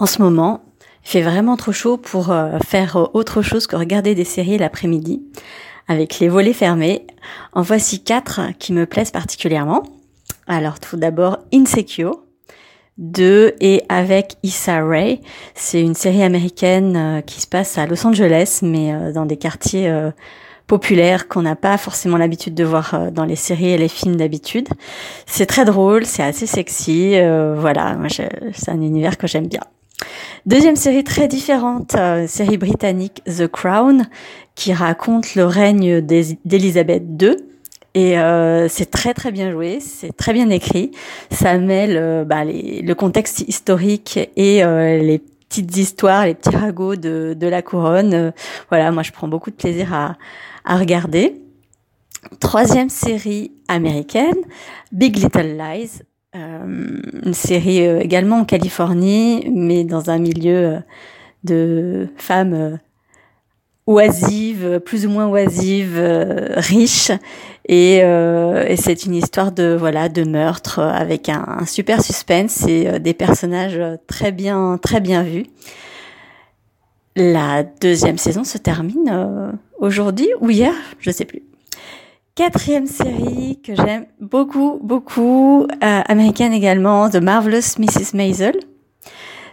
En ce moment, il fait vraiment trop chaud pour euh, faire autre chose que regarder des séries l'après-midi. Avec les volets fermés, en voici quatre qui me plaisent particulièrement. Alors tout d'abord Insecure de et avec Issa Rae. C'est une série américaine euh, qui se passe à Los Angeles, mais euh, dans des quartiers populaires qu'on n'a pas forcément l'habitude de voir dans les séries et les films d'habitude. C'est très drôle, c'est assez sexy. voilà, c'est un univers que j'aime bien. Deuxième série très différente, euh, série britannique The Crown, qui raconte le règne d'Elisabeth II. Et euh, c'est très très bien joué, c'est très bien écrit. Ça mêle euh, bah, le contexte historique et les petites histoires, les petits ragots de, de la couronne. voilà, moi je prends beaucoup de plaisir à, à regarder. Troisième série américaine, Big Little Lies, euh, une série euh, également en Californie, mais dans un milieu euh, de femmes oisives, plus ou moins oisives, riches, et, et c'est une histoire de voilà de meurtre avec un, un super suspense et des personnages très bien très bien vus. La deuxième saison se termine aujourd'hui ou hier, je sais plus quatrième série que j'aime beaucoup, beaucoup, euh, américaine également, The Marvelous Mrs. Maisel.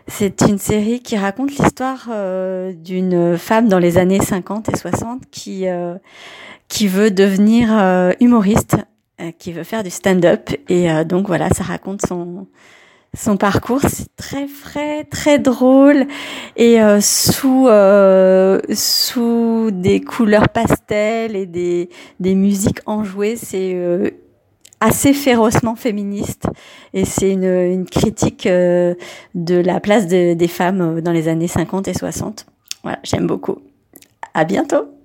C'est une série qui raconte l'histoire euh, d'une femme dans les années 50 et 60 qui euh, qui veut devenir humoriste, qui veut faire du stand-up et donc voilà, ça raconte son son parcours. C'est très frais, très drôle et euh, sous euh, sous des couleurs pastel et des des musiques enjouées. C'est euh, assez férocement féministe et c'est une, une critique de la place des femmes dans les années 50 et 60. Voilà, j'aime beaucoup. À bientôt.